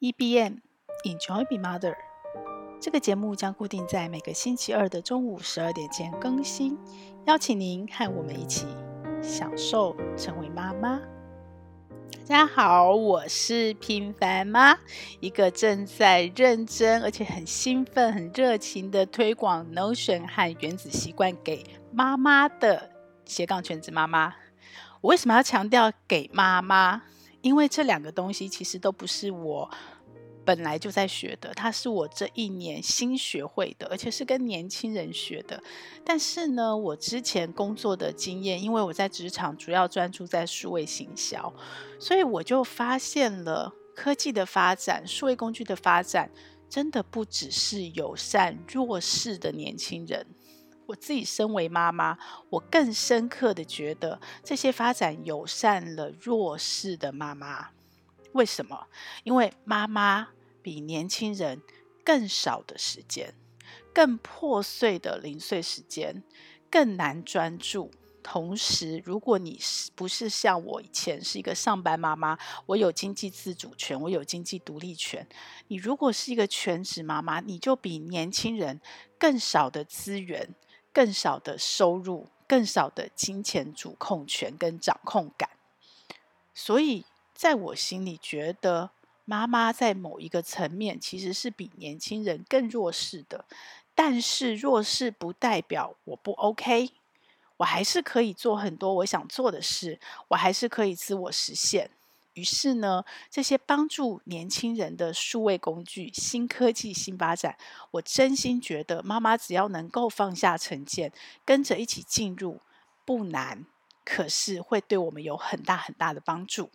EBM Enjoy Be Mother，这个节目将固定在每个星期二的中午十二点前更新，邀请您和我们一起享受成为妈妈。大家好，我是平凡妈，一个正在认真而且很兴奋、很热情的推广 Notion 和原子习惯给妈妈的斜杠全职妈妈。我为什么要强调给妈妈？因为这两个东西其实都不是我本来就在学的，它是我这一年新学会的，而且是跟年轻人学的。但是呢，我之前工作的经验，因为我在职场主要专注在数位行销，所以我就发现了科技的发展、数位工具的发展，真的不只是友善弱势的年轻人。我自己身为妈妈，我更深刻的觉得这些发展友善了弱势的妈妈。为什么？因为妈妈比年轻人更少的时间，更破碎的零碎时间，更难专注。同时，如果你是不是像我以前是一个上班妈妈，我有经济自主权，我有经济独立权。你如果是一个全职妈妈，你就比年轻人更少的资源。更少的收入，更少的金钱主控权跟掌控感，所以在我心里觉得，妈妈在某一个层面其实是比年轻人更弱势的。但是弱势不代表我不 OK，我还是可以做很多我想做的事，我还是可以自我实现。于是呢，这些帮助年轻人的数位工具、新科技、新发展，我真心觉得妈妈只要能够放下成见，跟着一起进入，不难，可是会对我们有很大很大的帮助。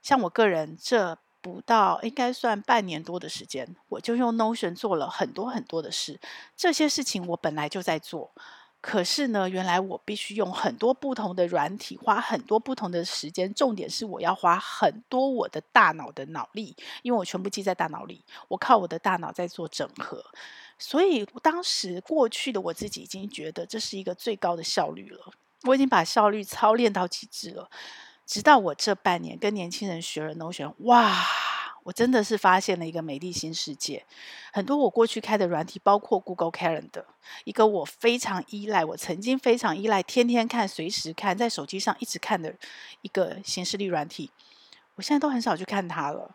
像我个人，这不到应该算半年多的时间，我就用 Notion 做了很多很多的事。这些事情我本来就在做。可是呢，原来我必须用很多不同的软体，花很多不同的时间。重点是我要花很多我的大脑的脑力，因为我全部记在大脑里，我靠我的大脑在做整合。所以当时过去的我自己已经觉得这是一个最高的效率了，我已经把效率操练到极致了。直到我这半年跟年轻人学了 Notion，哇！我真的是发现了一个美丽新世界。很多我过去开的软体，包括 Google Calendar，一个我非常依赖，我曾经非常依赖，天天看、随时看，在手机上一直看的一个行事历软体，我现在都很少去看它了。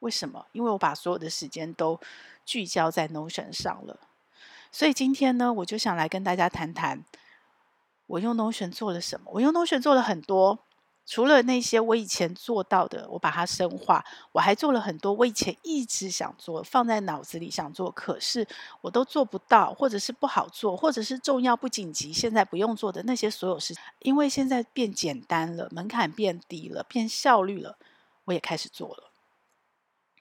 为什么？因为我把所有的时间都聚焦在 Notion 上了。所以今天呢，我就想来跟大家谈谈，我用 Notion 做了什么。我用 Notion 做了很多。除了那些我以前做到的，我把它深化，我还做了很多我以前一直想做、放在脑子里想做，可是我都做不到，或者是不好做，或者是重要不紧急，现在不用做的那些所有事情，因为现在变简单了，门槛变低了，变效率了，我也开始做了。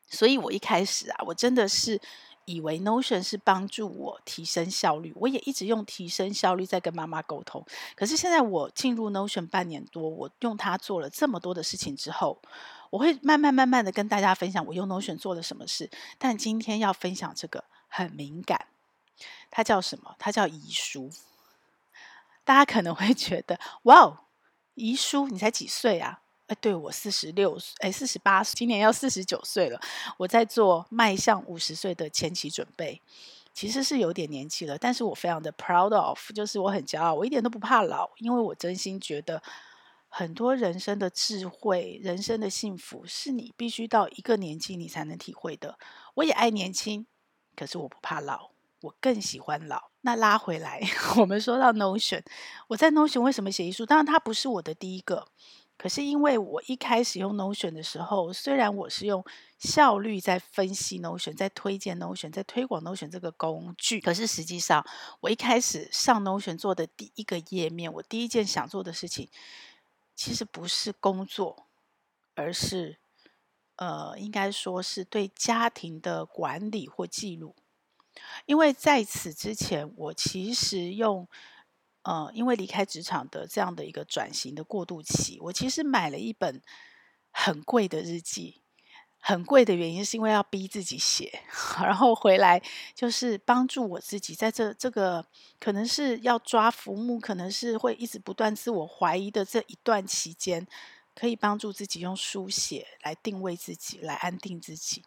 所以我一开始啊，我真的是。以为 Notion 是帮助我提升效率，我也一直用提升效率在跟妈妈沟通。可是现在我进入 Notion 半年多，我用它做了这么多的事情之后，我会慢慢慢慢的跟大家分享我用 Notion 做了什么事。但今天要分享这个很敏感，它叫什么？它叫遗书。大家可能会觉得，哇哦，遗书，你才几岁啊？哎，对，我四十六岁，哎，四十八，今年要四十九岁了。我在做迈向五十岁的前期准备，其实是有点年纪了，但是我非常的 proud of，就是我很骄傲，我一点都不怕老，因为我真心觉得很多人生的智慧、人生的幸福，是你必须到一个年纪你才能体会的。我也爱年轻，可是我不怕老，我更喜欢老。那拉回来，我们说到 Notion，我在 Notion 为什么写遗书？当然，它不是我的第一个。可是因为我一开始用 Notion 的时候，虽然我是用效率在分析 Notion，在推荐 Notion，在推广 Notion 这个工具，可是实际上我一开始上 Notion 做的第一个页面，我第一件想做的事情，其实不是工作，而是呃，应该说是对家庭的管理或记录。因为在此之前，我其实用。呃，因为离开职场的这样的一个转型的过渡期，我其实买了一本很贵的日记。很贵的原因是因为要逼自己写，然后回来就是帮助我自己在这这个可能是要抓浮木，可能是会一直不断自我怀疑的这一段期间，可以帮助自己用书写来定位自己，来安定自己。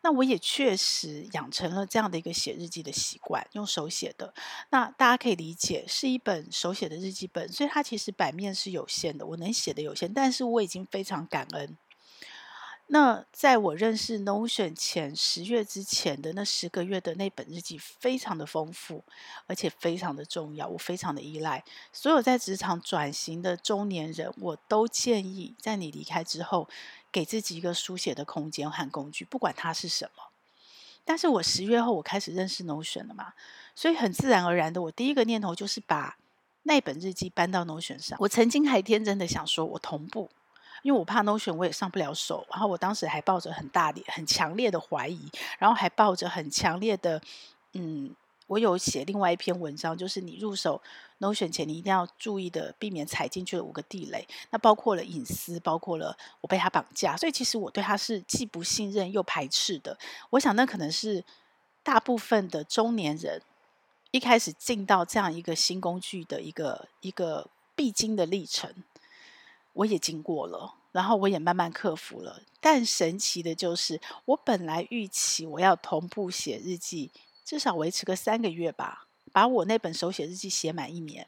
那我也确实养成了这样的一个写日记的习惯，用手写的。那大家可以理解，是一本手写的日记本，所以它其实版面是有限的，我能写的有限，但是我已经非常感恩。那在我认识 Notion 前十月之前的那十个月的那本日记，非常的丰富，而且非常的重要，我非常的依赖。所有在职场转型的中年人，我都建议在你离开之后，给自己一个书写的空间和工具，不管它是什么。但是我十月后我开始认识 Notion 了嘛，所以很自然而然的，我第一个念头就是把那本日记搬到 Notion 上。我曾经还天真的想说，我同步。因为我怕 Notion 我也上不了手，然后我当时还抱着很大的、很强烈的怀疑，然后还抱着很强烈的，嗯，我有写另外一篇文章，就是你入手 Notion 前，你一定要注意的，避免踩进去的五个地雷。那包括了隐私，包括了我被他绑架，所以其实我对他是既不信任又排斥的。我想那可能是大部分的中年人一开始进到这样一个新工具的一个一个必经的历程。我也经过了，然后我也慢慢克服了。但神奇的就是，我本来预期我要同步写日记，至少维持个三个月吧，把我那本手写日记写满一年。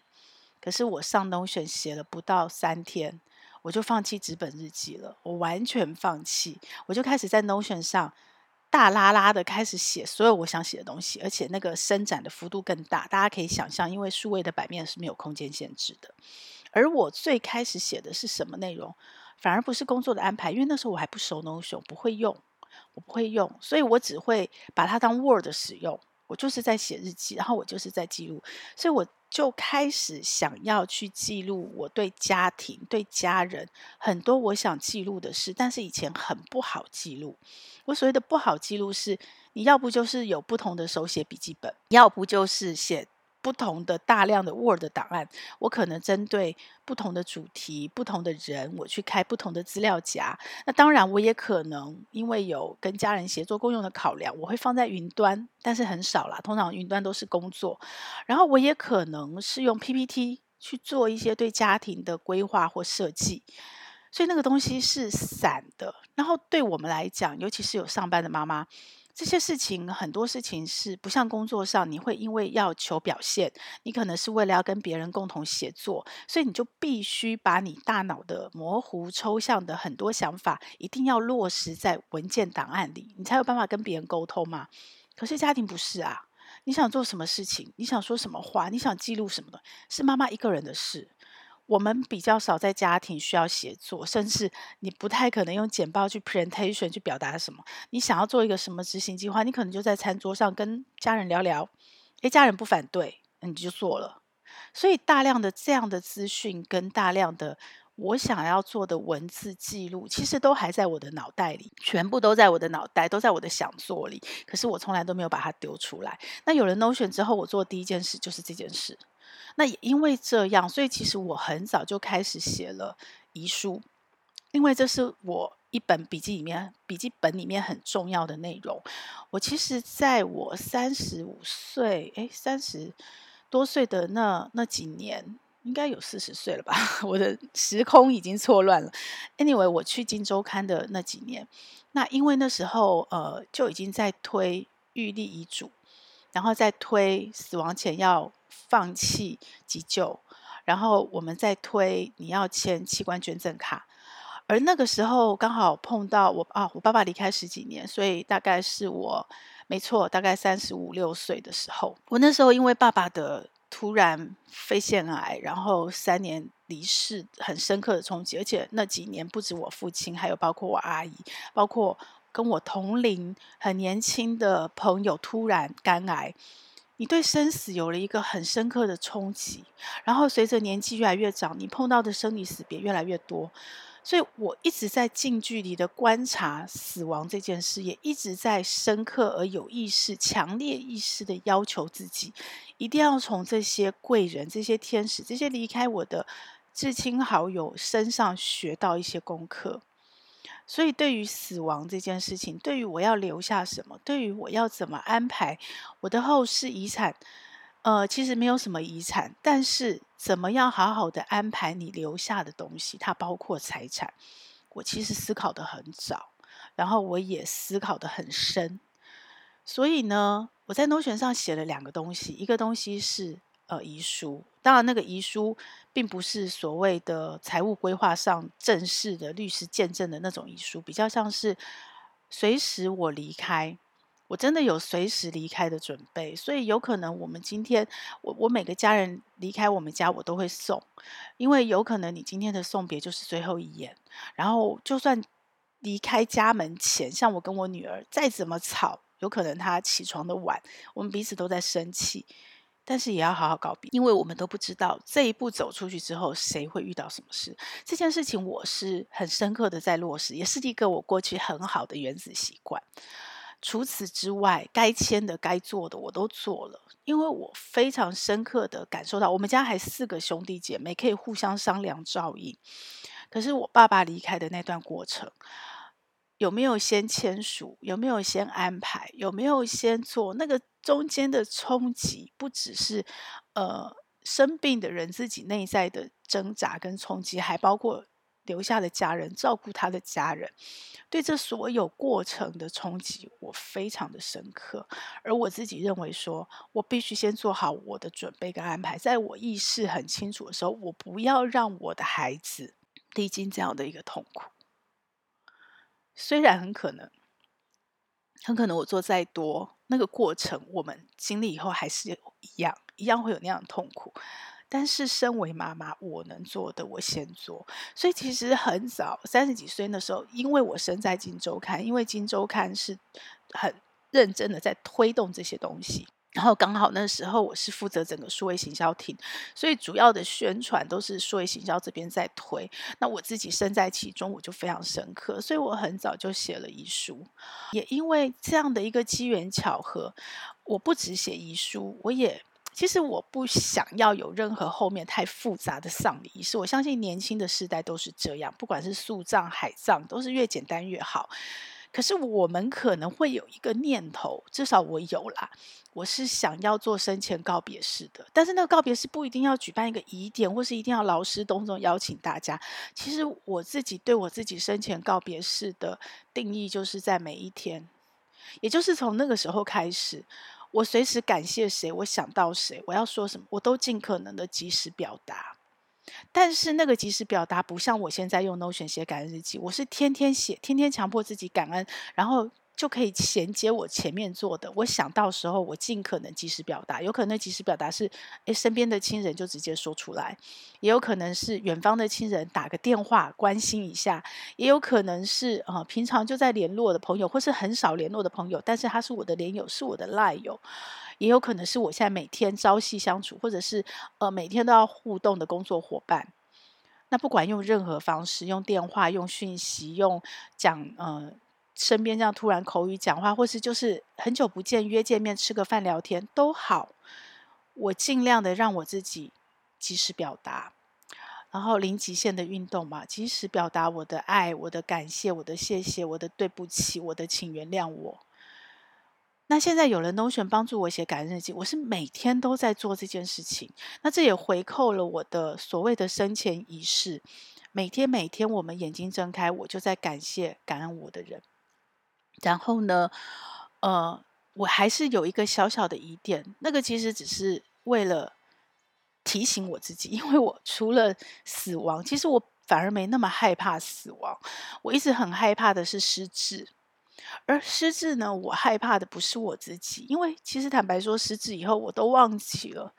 可是我上 Notion 写了不到三天，我就放弃纸本日记了。我完全放弃，我就开始在 Notion 上大拉拉的开始写所有我想写的东西，而且那个伸展的幅度更大。大家可以想象，因为数位的版面是没有空间限制的。而我最开始写的是什么内容，反而不是工作的安排，因为那时候我还不熟 Notion，不会用，我不会用，所以我只会把它当 Word 使用。我就是在写日记，然后我就是在记录，所以我就开始想要去记录我对家庭、对家人很多我想记录的事，但是以前很不好记录。我所谓的不好记录是，你要不就是有不同的手写笔记本，要不就是写。不同的大量的 Word 档案，我可能针对不同的主题、不同的人，我去开不同的资料夹。那当然，我也可能因为有跟家人协作共用的考量，我会放在云端，但是很少啦。通常云端都是工作。然后我也可能是用 PPT 去做一些对家庭的规划或设计，所以那个东西是散的。然后对我们来讲，尤其是有上班的妈妈。这些事情，很多事情是不像工作上，你会因为要求表现，你可能是为了要跟别人共同协作，所以你就必须把你大脑的模糊抽象的很多想法，一定要落实在文件档案里，你才有办法跟别人沟通嘛。可是家庭不是啊，你想做什么事情，你想说什么话，你想记录什么的，是妈妈一个人的事。我们比较少在家庭需要协作，甚至你不太可能用简报去 presentation 去表达什么。你想要做一个什么执行计划，你可能就在餐桌上跟家人聊聊，诶，家人不反对，你就做了。所以大量的这样的资讯跟大量的我想要做的文字记录，其实都还在我的脑袋里，全部都在我的脑袋，都在我的想做里。可是我从来都没有把它丢出来。那有了 Notion 之后，我做第一件事就是这件事。那也因为这样，所以其实我很早就开始写了遗书，因为这是我一本笔记里面笔记本里面很重要的内容。我其实在我三十五岁，诶，三十多岁的那那几年，应该有四十岁了吧？我的时空已经错乱了。Anyway，我去金周刊的那几年，那因为那时候呃就已经在推预立遗嘱，然后再推死亡前要。放弃急救，然后我们再推你要签器官捐赠卡，而那个时候刚好碰到我啊，我爸爸离开十几年，所以大概是我没错，大概三十五六岁的时候，我那时候因为爸爸的突然肺腺癌，然后三年离世，很深刻的冲击，而且那几年不止我父亲，还有包括我阿姨，包括跟我同龄很年轻的朋友突然肝癌。你对生死有了一个很深刻的冲击，然后随着年纪越来越长，你碰到的生离死别越来越多，所以我一直在近距离的观察死亡这件事，也一直在深刻而有意识、强烈意识的要求自己，一定要从这些贵人、这些天使、这些离开我的至亲好友身上学到一些功课。所以，对于死亡这件事情，对于我要留下什么，对于我要怎么安排我的后事遗产，呃，其实没有什么遗产，但是怎么样好好的安排你留下的东西，它包括财产。我其实思考得很早，然后我也思考得很深，所以呢，我在诺选上写了两个东西，一个东西是呃遗书，当然那个遗书并不是所谓的财务规划上正式的律师见证的那种遗书，比较像是随时我离开。我真的有随时离开的准备，所以有可能我们今天，我我每个家人离开我们家，我都会送，因为有可能你今天的送别就是最后一眼。然后就算离开家门前，像我跟我女儿再怎么吵，有可能她起床的晚，我们彼此都在生气，但是也要好好告别，因为我们都不知道这一步走出去之后谁会遇到什么事。这件事情我是很深刻的在落实，也是一个我过去很好的原子习惯。除此之外，该签的、该做的我都做了，因为我非常深刻的感受到，我们家还四个兄弟姐妹可以互相商量照应。可是我爸爸离开的那段过程，有没有先签署？有没有先安排？有没有先做？那个中间的冲击，不只是呃生病的人自己内在的挣扎跟冲击，还包括。留下的家人，照顾他的家人，对这所有过程的冲击，我非常的深刻。而我自己认为说，我必须先做好我的准备跟安排，在我意识很清楚的时候，我不要让我的孩子历经这样的一个痛苦。虽然很可能，很可能我做再多，那个过程我们经历以后还是一样，一样会有那样的痛苦。但是，身为妈妈，我能做的我先做。所以，其实很早，三十几岁那时候，因为我身在《金周刊》，因为《金周刊》是很认真的在推动这些东西。然后刚好那时候我是负责整个数位行销厅，所以主要的宣传都是数位行销这边在推。那我自己身在其中，我就非常深刻。所以我很早就写了遗书，也因为这样的一个机缘巧合，我不只写遗书，我也。其实我不想要有任何后面太复杂的丧礼仪式，我相信年轻的世代都是这样，不管是树葬、海葬，都是越简单越好。可是我们可能会有一个念头，至少我有啦，我是想要做生前告别式的。但是那个告别式不一定要举办一个仪典，或是一定要劳师动众邀请大家。其实我自己对我自己生前告别式的定义，就是在每一天，也就是从那个时候开始。我随时感谢谁，我想到谁，我要说什么，我都尽可能的及时表达。但是那个及时表达不像我现在用 Notion 写感恩日记，我是天天写，天天强迫自己感恩，然后。就可以衔接我前面做的。我想到时候，我尽可能及时表达。有可能及时表达是，诶，身边的亲人就直接说出来；也有可能是远方的亲人打个电话关心一下；也有可能是啊、平常就在联络的朋友，或是很少联络的朋友，但是他是我的连友，是我的赖友；也有可能是我现在每天朝夕相处，或者是呃每天都要互动的工作伙伴。那不管用任何方式，用电话、用讯息、用讲呃。身边这样突然口语讲话，或是就是很久不见约见面吃个饭聊天都好，我尽量的让我自己及时表达，然后零极限的运动嘛，及时表达我的爱、我的感谢、我的谢谢、我的对不起、我的请原谅我。那现在有了 Notion 帮助我写感恩日记，我是每天都在做这件事情。那这也回扣了我的所谓的生前仪式，每天每天我们眼睛睁开，我就在感谢感恩我的人。然后呢，呃，我还是有一个小小的疑点，那个其实只是为了提醒我自己，因为我除了死亡，其实我反而没那么害怕死亡。我一直很害怕的是失智，而失智呢，我害怕的不是我自己，因为其实坦白说，失智以后我都忘记了，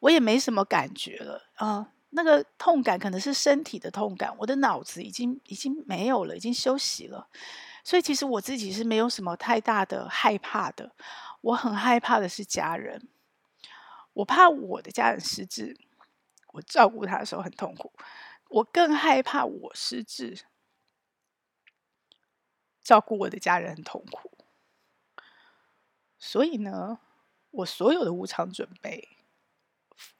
我也没什么感觉了。啊，那个痛感可能是身体的痛感，我的脑子已经已经没有了，已经休息了。所以其实我自己是没有什么太大的害怕的，我很害怕的是家人，我怕我的家人失智，我照顾他的时候很痛苦，我更害怕我失智，照顾我的家人很痛苦。所以呢，我所有的无偿准备，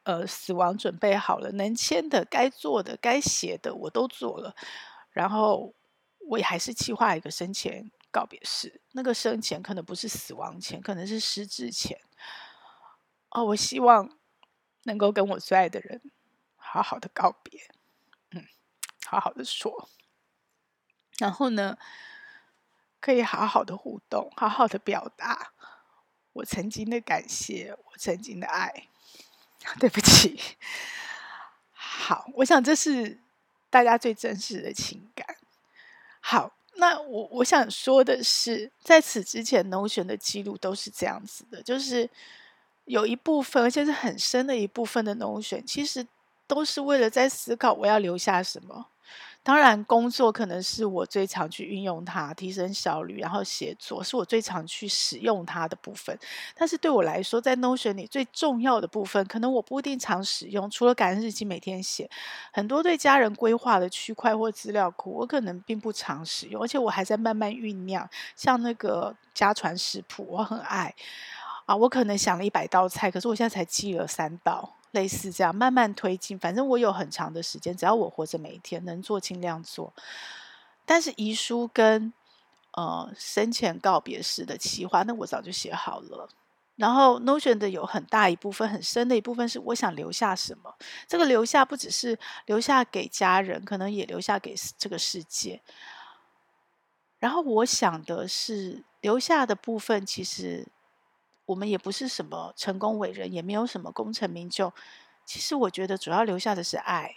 呃，死亡准备好了，能签的、该做的、该写的，我都做了，然后。我也还是计划一个生前告别式，那个生前可能不是死亡前，可能是失智前。哦，我希望能够跟我最爱的人好好的告别，嗯，好好的说，然后呢，可以好好的互动，好好的表达我曾经的感谢，我曾经的爱。对不起，好，我想这是大家最真实的情感。好。那我我想说的是，在此之前，Notion 的记录都是这样子的，就是有一部分，而且是很深的一部分的 Notion，其实都是为了在思考我要留下什么。当然，工作可能是我最常去运用它，提升效率，然后写作是我最常去使用它的部分。但是对我来说，在 Notion 里最重要的部分，可能我不一定常使用。除了感恩日记每天写，很多对家人规划的区块或资料库，我可能并不常使用，而且我还在慢慢酝酿。像那个家传食谱，我很爱啊，我可能想了一百道菜，可是我现在才记了三道。类似这样慢慢推进，反正我有很长的时间，只要我活着，每一天能做尽量做。但是遗书跟呃生前告别式的企划，那我早就写好了。然后 Notion 的有很大一部分、很深的一部分是我想留下什么。这个留下不只是留下给家人，可能也留下给这个世界。然后我想的是留下的部分，其实。我们也不是什么成功伟人，也没有什么功成名就。其实我觉得主要留下的是爱，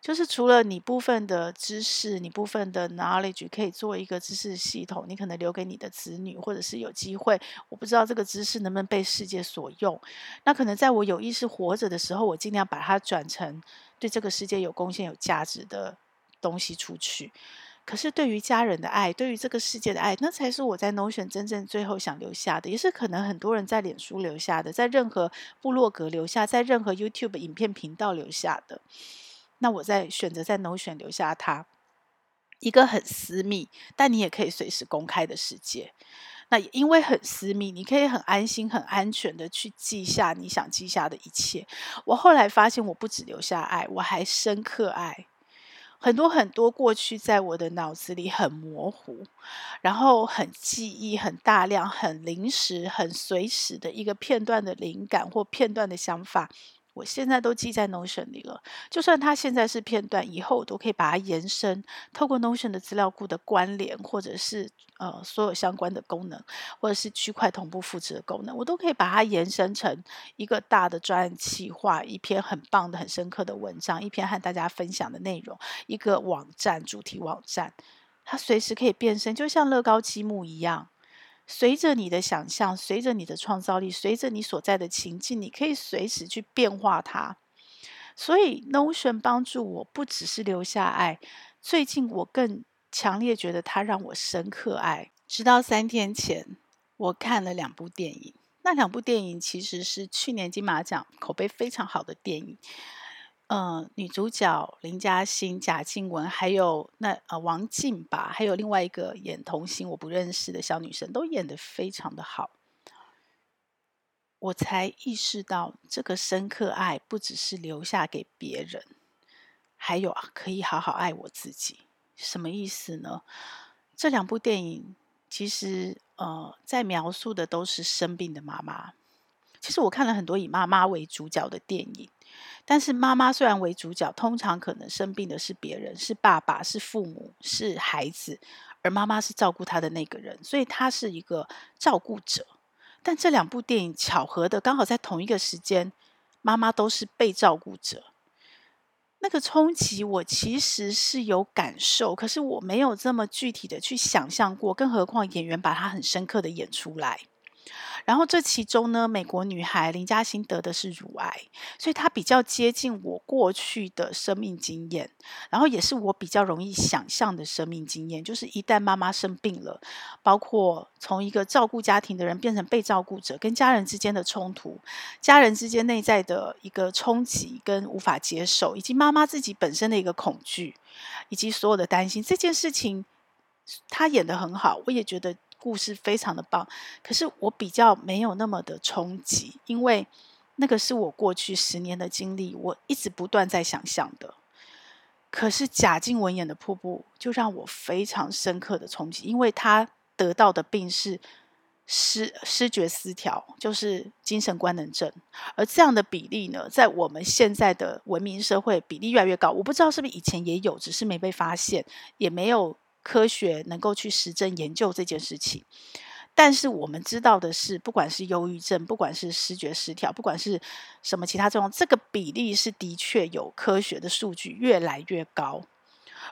就是除了你部分的知识，你部分的 knowledge 可以做一个知识系统，你可能留给你的子女，或者是有机会，我不知道这个知识能不能被世界所用。那可能在我有意识活着的时候，我尽量把它转成对这个世界有贡献、有价值的东西出去。可是，对于家人的爱，对于这个世界的爱，那才是我在 Notion 真正最后想留下的，也是可能很多人在脸书留下的，在任何部落格留下，在任何 YouTube 影片频道留下的。那我在选择在 Notion 留下它，一个很私密，但你也可以随时公开的世界。那也因为很私密，你可以很安心、很安全的去记下你想记下的一切。我后来发现，我不只留下爱，我还深刻爱。很多很多过去在我的脑子里很模糊，然后很记忆很大量、很临时、很随时的一个片段的灵感或片段的想法，我现在都记在 Notion 里了。就算它现在是片段，以后我都可以把它延伸，透过 Notion 的资料库的关联，或者是。呃，所有相关的功能，或者是区块同步复制的功能，我都可以把它延伸成一个大的专案企划，一篇很棒的、很深刻的文章，一篇和大家分享的内容，一个网站主题网站，它随时可以变身，就像乐高积木一样，随着你的想象，随着你的创造力，随着你所在的情境，你可以随时去变化它。所以，Notion 帮助我不只是留下爱，最近我更。强烈觉得它让我深刻爱，直到三天前，我看了两部电影。那两部电影其实是去年金马奖口碑非常好的电影。嗯、呃，女主角林嘉欣、贾静雯，还有那呃王静吧，还有另外一个演童星我不认识的小女生，都演得非常的好。我才意识到，这个深刻爱不只是留下给别人，还有啊，可以好好爱我自己。什么意思呢？这两部电影其实呃，在描述的都是生病的妈妈。其实我看了很多以妈妈为主角的电影，但是妈妈虽然为主角，通常可能生病的是别人，是爸爸，是父母，是孩子，而妈妈是照顾他的那个人，所以她是一个照顾者。但这两部电影巧合的刚好在同一个时间，妈妈都是被照顾者。那个冲击，我其实是有感受，可是我没有这么具体的去想象过，更何况演员把它很深刻的演出来。然后这其中呢，美国女孩林嘉欣得的是乳癌，所以她比较接近我过去的生命经验，然后也是我比较容易想象的生命经验，就是一旦妈妈生病了，包括从一个照顾家庭的人变成被照顾者，跟家人之间的冲突，家人之间内在的一个冲击跟无法接受，以及妈妈自己本身的一个恐惧，以及所有的担心，这件事情她演得很好，我也觉得。故事非常的棒，可是我比较没有那么的冲击，因为那个是我过去十年的经历，我一直不断在想象的。可是贾静雯演的瀑布就让我非常深刻的冲击，因为她得到的病是失失觉失调，就是精神官能症。而这样的比例呢，在我们现在的文明社会，比例越来越高。我不知道是不是以前也有，只是没被发现，也没有科学能够去实证研究这件事情。但是我们知道的是，不管是忧郁症，不管是视觉失调，不管是什么其他状，这个比例是的确有科学的数据越来越高。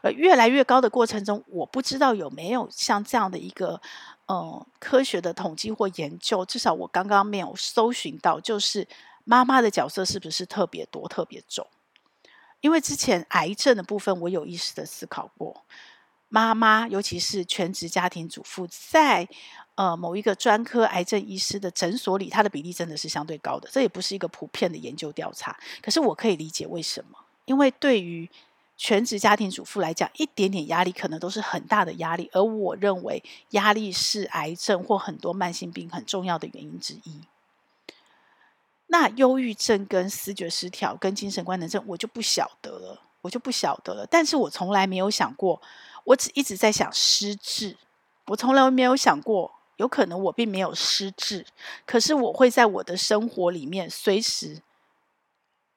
而越来越高的过程中，我不知道有没有像这样的一个呃科学的统计或研究，至少我刚刚没有搜寻到，就是妈妈的角色是不是特别多、特别重？因为之前癌症的部分，我有意识的思考过，妈妈尤其是全职家庭主妇在。呃，某一个专科癌症医师的诊所里，它的比例真的是相对高的。这也不是一个普遍的研究调查，可是我可以理解为什么。因为对于全职家庭主妇来讲，一点点压力可能都是很大的压力。而我认为，压力是癌症或很多慢性病很重要的原因之一。那忧郁症跟思觉失调跟精神官能症，我就不晓得了，我就不晓得了。但是我从来没有想过，我只一直在想失智，我从来没有想过。有可能我并没有失智，可是我会在我的生活里面随时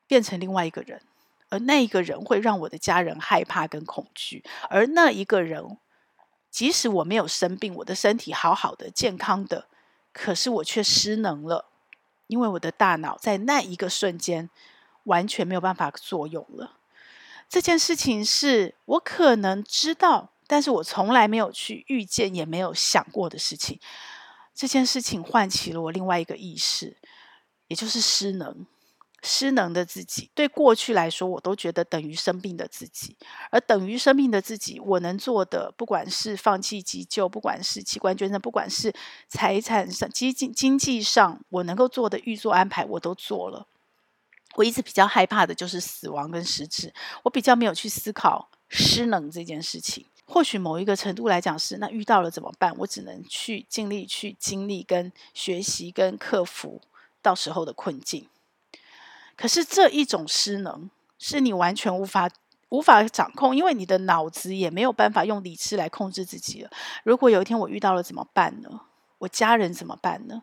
变成另外一个人，而那一个人会让我的家人害怕跟恐惧，而那一个人，即使我没有生病，我的身体好好的、健康的，可是我却失能了，因为我的大脑在那一个瞬间完全没有办法作用了。这件事情是我可能知道。但是我从来没有去遇见，也没有想过的事情。这件事情唤起了我另外一个意识，也就是失能。失能的自己，对过去来说，我都觉得等于生病的自己。而等于生病的自己，我能做的，不管是放弃急救，不管是器官捐赠，不管是财产上、经济经济上，我能够做的预做安排，我都做了。我一直比较害怕的就是死亡跟失智，我比较没有去思考失能这件事情。或许某一个程度来讲是，那遇到了怎么办？我只能去尽力去经历、跟学习、跟克服到时候的困境。可是这一种失能，是你完全无法无法掌控，因为你的脑子也没有办法用理智来控制自己了。如果有一天我遇到了怎么办呢？我家人怎么办呢？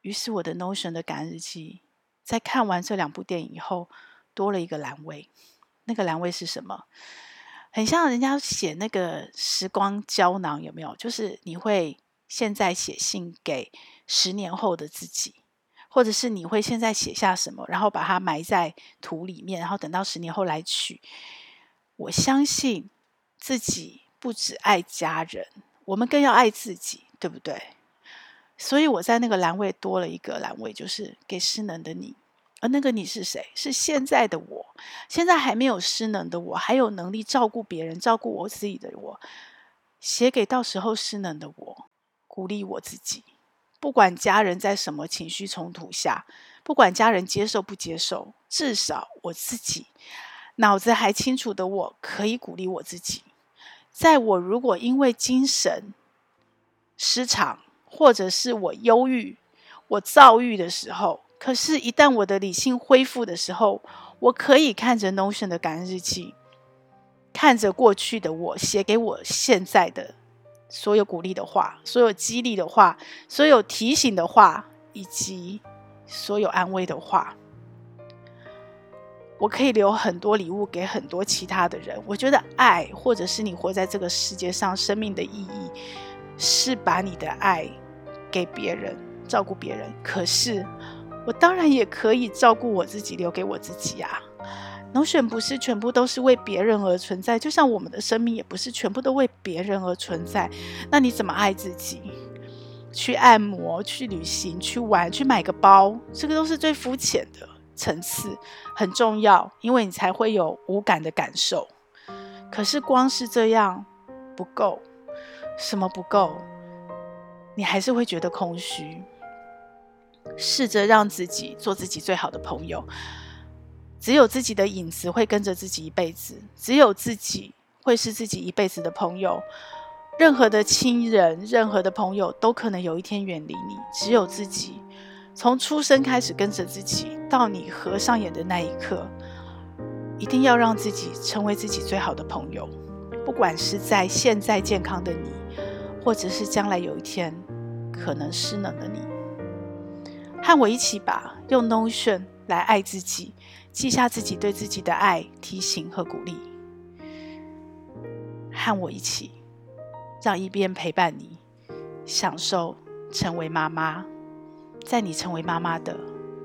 于是我的 Notion 的感恩日记，在看完这两部电影以后，多了一个栏位。那个栏位是什么？很像人家写那个时光胶囊，有没有？就是你会现在写信给十年后的自己，或者是你会现在写下什么，然后把它埋在土里面，然后等到十年后来取。我相信自己不只爱家人，我们更要爱自己，对不对？所以我在那个栏位多了一个栏位，就是给失能的你。而那个你是谁？是现在的我，现在还没有失能的我，还有能力照顾别人、照顾我自己的我，写给到时候失能的我，鼓励我自己。不管家人在什么情绪冲突下，不管家人接受不接受，至少我自己脑子还清楚的我，可以鼓励我自己。在我如果因为精神失常，或者是我忧郁、我躁郁的时候。可是，一旦我的理性恢复的时候，我可以看着 Notion 的感恩日记，看着过去的我写给我现在的所有鼓励的话、所有激励的话、所有提醒的话，以及所有安慰的话。我可以留很多礼物给很多其他的人。我觉得爱，或者是你活在这个世界上生命的意义，是把你的爱给别人，照顾别人。可是。我当然也可以照顾我自己，留给我自己呀。Notion 不是全部都是为别人而存在，就像我们的生命也不是全部都为别人而存在。那你怎么爱自己？去按摩、去旅行、去玩、去买个包，这个都是最肤浅的层次，很重要，因为你才会有无感的感受。可是光是这样不够，什么不够？你还是会觉得空虚。试着让自己做自己最好的朋友，只有自己的影子会跟着自己一辈子，只有自己会是自己一辈子的朋友。任何的亲人、任何的朋友都可能有一天远离你，只有自己从出生开始跟着自己，到你合上眼的那一刻，一定要让自己成为自己最好的朋友。不管是在现在健康的你，或者是将来有一天可能失能的你。和我一起吧，用 Notion 来爱自己，记下自己对自己的爱、提醒和鼓励。和我一起，让一边陪伴你，享受成为妈妈，在你成为妈妈的。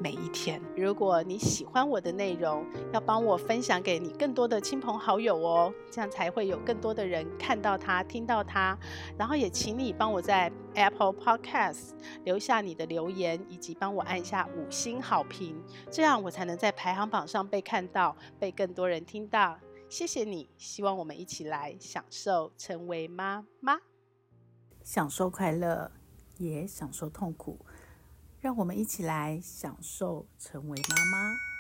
每一天，如果你喜欢我的内容，要帮我分享给你更多的亲朋好友哦，这样才会有更多的人看到它、听到它。然后也请你帮我在 Apple Podcast 留下你的留言，以及帮我按下五星好评，这样我才能在排行榜上被看到，被更多人听到。谢谢你，希望我们一起来享受成为妈妈，享受快乐，也享受痛苦。让我们一起来享受成为妈妈。